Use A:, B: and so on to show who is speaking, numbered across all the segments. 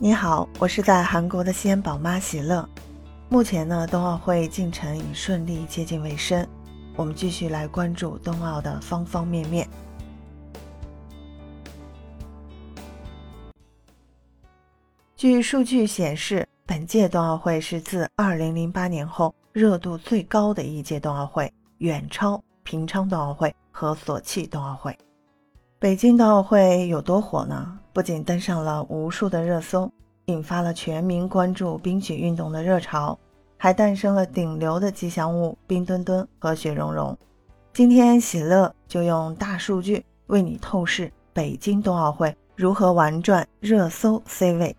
A: 你好，我是在韩国的西安宝妈喜乐。目前呢，冬奥会进程已顺利接近尾声，我们继续来关注冬奥的方方面面。据数据显示，本届冬奥会是自2008年后热度最高的一届冬奥会，远超平昌冬奥会和索契冬奥会。北京冬奥会有多火呢？不仅登上了无数的热搜，引发了全民关注冰雪运动的热潮，还诞生了顶流的吉祥物冰墩墩和雪融融。今天喜乐就用大数据为你透视北京冬奥会如何玩转热搜 C 位。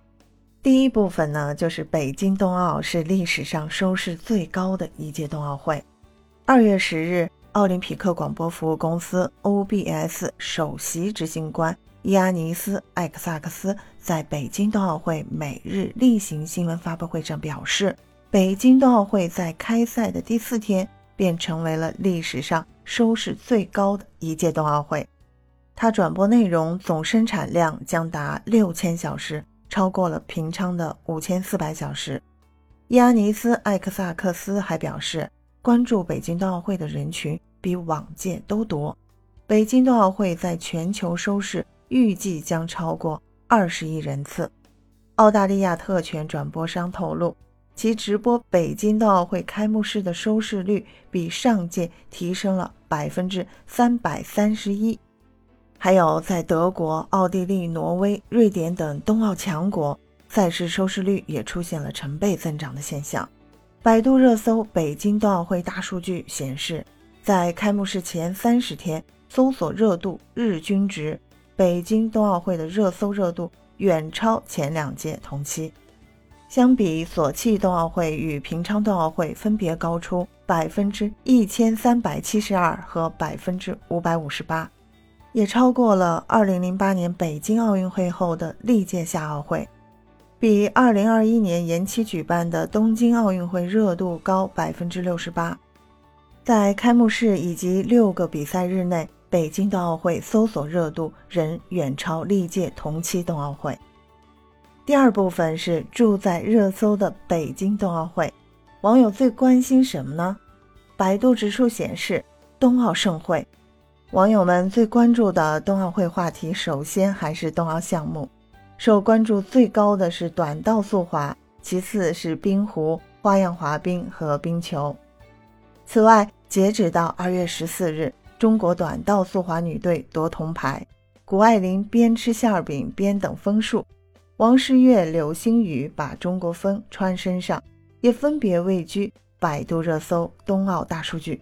A: 第一部分呢，就是北京冬奥是历史上收视最高的一届冬奥会。二月十日。奥林匹克广播服务公司 OBS 首席执行官亚尼斯·艾克萨克斯在北京冬奥会每日例行新闻发布会上表示，北京冬奥会在开赛的第四天便成为了历史上收视最高的一届冬奥会。他转播内容总生产量将达六千小时，超过了平昌的五千四百小时。亚尼斯·艾克萨克斯还表示。关注北京冬奥会的人群比往届都多，北京冬奥会在全球收视预计将超过二十亿人次。澳大利亚特权转播商透露，其直播北京冬奥会开幕式的收视率比上届提升了百分之三百三十一。还有在德国、奥地利、挪威、瑞典等冬奥强国，赛事收视率也出现了成倍增长的现象。百度热搜北京冬奥会大数据显示，在开幕式前三十天，搜索热度日均值，北京冬奥会的热搜热度远超前两届同期。相比索契冬奥会与平昌冬奥会分别高出百分之一千三百七十二和百分之五百五十八，也超过了二零零八年北京奥运会后的历届夏奥会。比2021年延期举办的东京奥运会热度高百分之六十八，在开幕式以及六个比赛日内，北京冬奥会搜索热度仍远超历届同期冬奥会。第二部分是住在热搜的北京冬奥会，网友最关心什么呢？百度指数显示，冬奥盛会，网友们最关注的冬奥会话题，首先还是冬奥项目。受关注最高的是短道速滑，其次是冰壶、花样滑冰和冰球。此外，截止到二月十四日，中国短道速滑女队夺铜牌，谷爱凌边吃馅饼边等分数，王诗玥、柳星宇把中国风穿身上，也分别位居百度热搜冬奥大数据、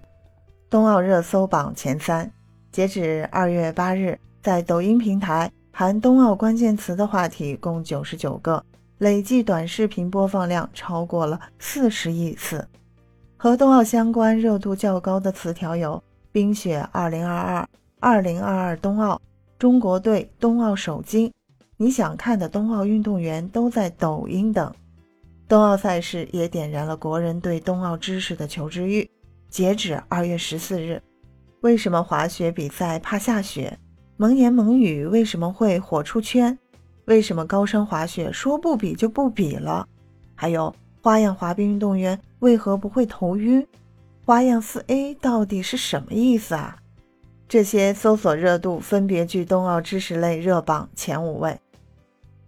A: 冬奥热搜榜前三。截止二月八日，在抖音平台。含冬奥关键词的话题共九十九个，累计短视频播放量超过了四十亿次。和冬奥相关热度较高的词条有“冰雪二零二二”“二零二二冬奥”“中国队冬奥首金”“你想看的冬奥运动员都在抖音”等。冬奥赛事也点燃了国人对冬奥知识的求知欲。截止二月十四日，为什么滑雪比赛怕下雪？蒙言蒙语为什么会火出圈？为什么高山滑雪说不比就不比了？还有花样滑冰运动员为何不会头晕？花样四 A 到底是什么意思啊？这些搜索热度分别居冬奥知识类热榜前五位。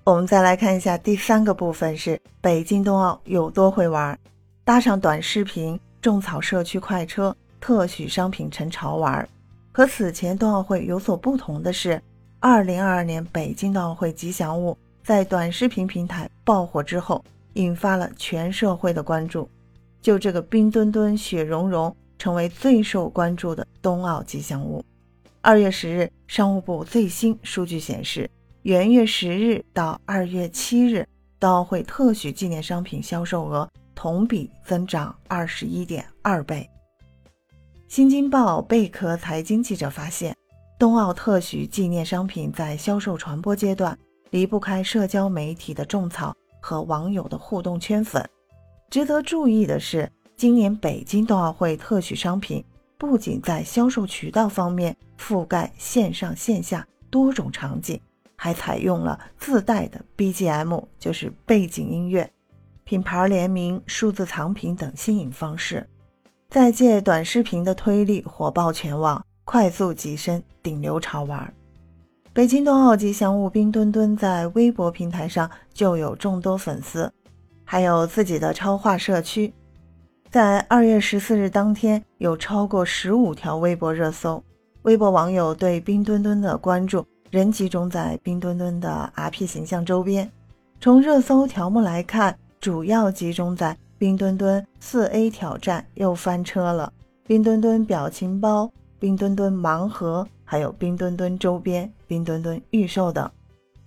A: 我们再来看一下第三个部分是北京冬奥有多会玩，搭上短视频种草社区快车，特许商品成潮玩。和此前冬奥会有所不同的是，2022年北京冬奥会吉祥物在短视频平台爆火之后，引发了全社会的关注。就这个冰墩墩、雪融融，成为最受关注的冬奥吉祥物。二月十日，商务部最新数据显示，元月十日到二月七日，冬奥会特许纪念商品销售额同比增长二十一点二倍。新京报贝壳财经记者发现，冬奥特许纪念商品在销售传播阶段离不开社交媒体的种草和网友的互动圈粉。值得注意的是，今年北京冬奥会特许商品不仅在销售渠道方面覆盖线上线下多种场景，还采用了自带的 BGM，就是背景音乐、品牌联名、数字藏品等新颖方式，再借短视频的推力火爆全网，快速跻身顶流潮玩。北京冬奥吉祥物冰墩墩在微博平台上就有众多粉丝，还有自己的超话社区。在二月十四日当天，有超过十五条微博热搜。微博网友对冰墩墩的关注仍集中在冰墩墩的 RP 形象周边。从热搜条目来看，主要集中在冰墩墩四 A 挑战又翻车了，冰墩墩表情包、冰墩墩盲盒，还有冰墩墩周边、冰墩墩预售等。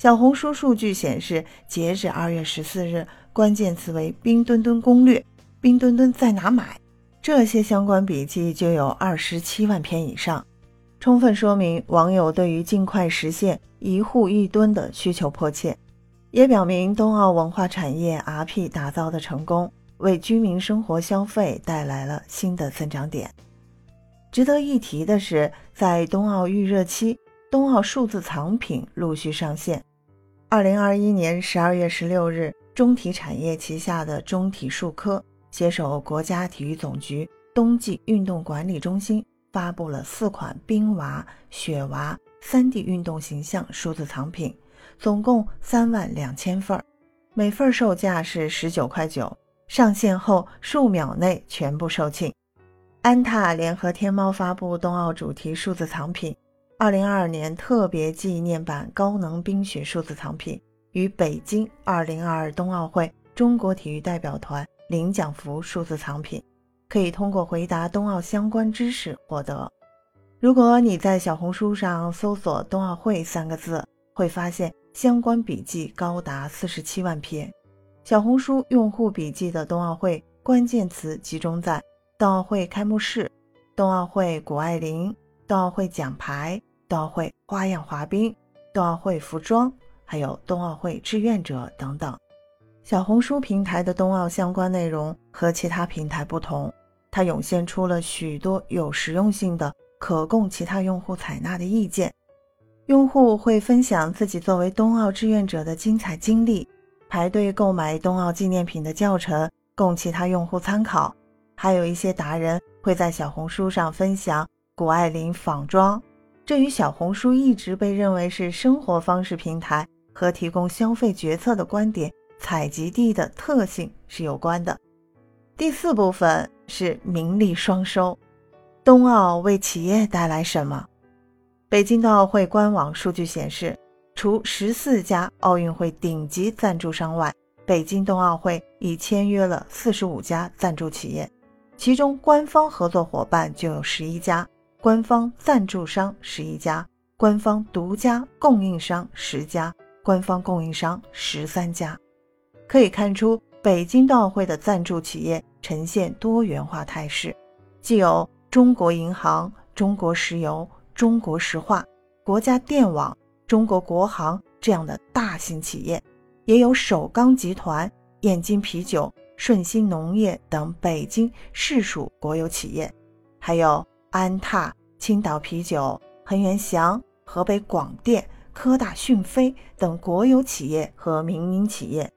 A: 小红书数据显示，截止二月十四日，关键词为“冰墩墩攻略”。冰墩墩在哪买？这些相关笔记就有二十七万篇以上，充分说明网友对于尽快实现一户一墩的需求迫切，也表明冬奥文化产业 RP 打造的成功，为居民生活消费带来了新的增长点。值得一提的是，在冬奥预热期，冬奥数字藏品陆续上线。二零二一年十二月十六日，中体产业旗下的中体数科。携手国家体育总局冬季运动管理中心，发布了四款冰娃、雪娃 3D 运动形象数字藏品，总共三万两千份，每份售价是十九块九。上线后数秒内全部售罄。安踏联合天猫发布冬奥主题数字藏品，二零二二年特别纪念版高能冰雪数字藏品，与北京二零二二冬奥会中国体育代表团。领奖服数字藏品可以通过回答冬奥相关知识获得。如果你在小红书上搜索“冬奥会”三个字，会发现相关笔记高达四十七万篇。小红书用户笔记的冬奥会关键词集中在冬奥会开幕式、冬奥会谷爱凌、冬奥会奖牌、冬奥会花样滑冰、冬奥会服装，还有冬奥会志愿者等等。小红书平台的冬奥相关内容和其他平台不同，它涌现出了许多有实用性的、可供其他用户采纳的意见。用户会分享自己作为冬奥志愿者的精彩经历，排队购买冬奥纪念品的教程供其他用户参考。还有一些达人会在小红书上分享谷爱凌仿妆，这与小红书一直被认为是生活方式平台和提供消费决策的观点。采集地的特性是有关的。第四部分是名利双收，冬奥为企业带来什么？北京冬奥会官网数据显示，除十四家奥运会顶级赞助商外，北京冬奥会已签约了四十五家赞助企业，其中官方合作伙伴就有十一家，官方赞助商十一家，官方独家供应商十家，官方供应商十三家。可以看出，北京冬奥会的赞助企业呈现多元化态势，既有中国银行、中国石油、中国石化、国家电网、中国国航这样的大型企业，也有首钢集团、燕京啤酒、顺鑫农业等北京市属国有企业，还有安踏、青岛啤酒、恒源祥、河北广电、科大讯飞等国有企业和民营企业。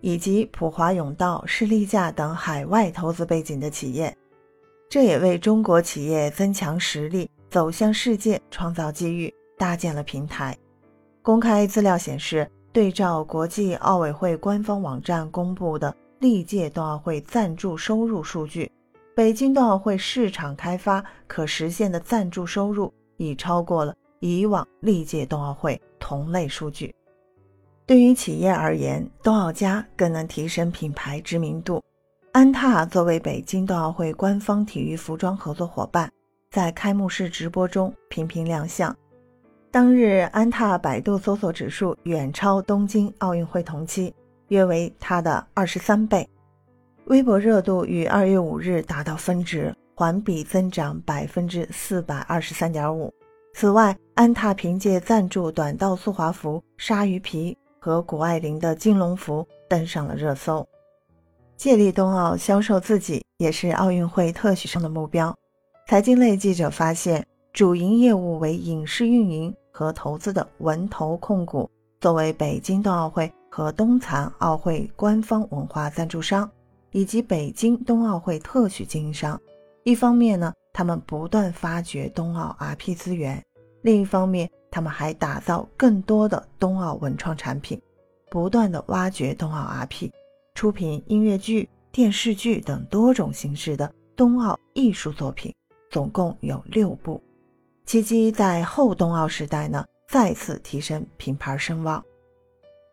A: 以及普华永道、士力架等海外投资背景的企业，这也为中国企业增强实力、走向世界创造机遇、搭建了平台。公开资料显示，对照国际奥委会官方网站公布的历届冬奥会赞助收入数据，北京冬奥会市场开发可实现的赞助收入已超过了以往历届冬奥会同类数据。对于企业而言，冬奥家更能提升品牌知名度。安踏作为北京冬奥会官方体育服装合作伙伴，在开幕式直播中频频亮相。当日，安踏百度搜索指数远超东京奥运会同期，约为它的二十三倍。微博热度于二月五日达到峰值，环比增长百分之四百二十三点五。此外，安踏凭借赞助短道速滑服、鲨鱼皮。和谷爱凌的金龙服登上了热搜。借力冬奥销售自己也是奥运会特许商的目标。财经类记者发现，主营业务为影视运营和投资的文投控股作为北京冬奥会和冬残奥会官方文化赞助商，以及北京冬奥会特许经营商，一方面呢，他们不断发掘冬奥 IP 资源；另一方面，他们还打造更多的冬奥文创产品，不断的挖掘冬奥 IP，出品音乐剧、电视剧等多种形式的冬奥艺术作品，总共有六部。奇迹在后冬奥时代呢。再次提升品牌声望。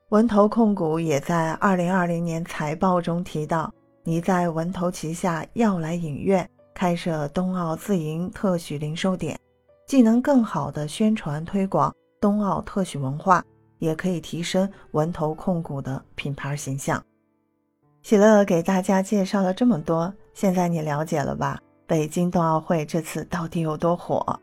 A: 文投控股也在二零二零年财报中提到，你在文投旗下耀莱影院开设冬奥自营特许零售点，既能更好的宣传推广冬奥特许文化，也可以提升文投控股的品牌形象。喜乐给大家介绍了这么多，现在你了解了吧？北京冬奥会这次到底有多火？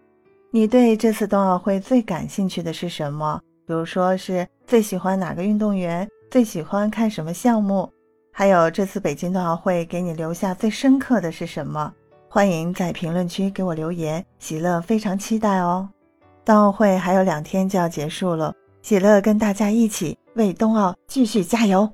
A: 你对这次冬奥会最感兴趣的是什么？比如说是最喜欢哪个运动员，最喜欢看什么项目？还有这次北京冬奥会给你留下最深刻的是什么？欢迎在评论区给我留言，喜乐非常期待哦。冬奥会还有两天就要结束了，喜乐跟大家一起为冬奥继续加油。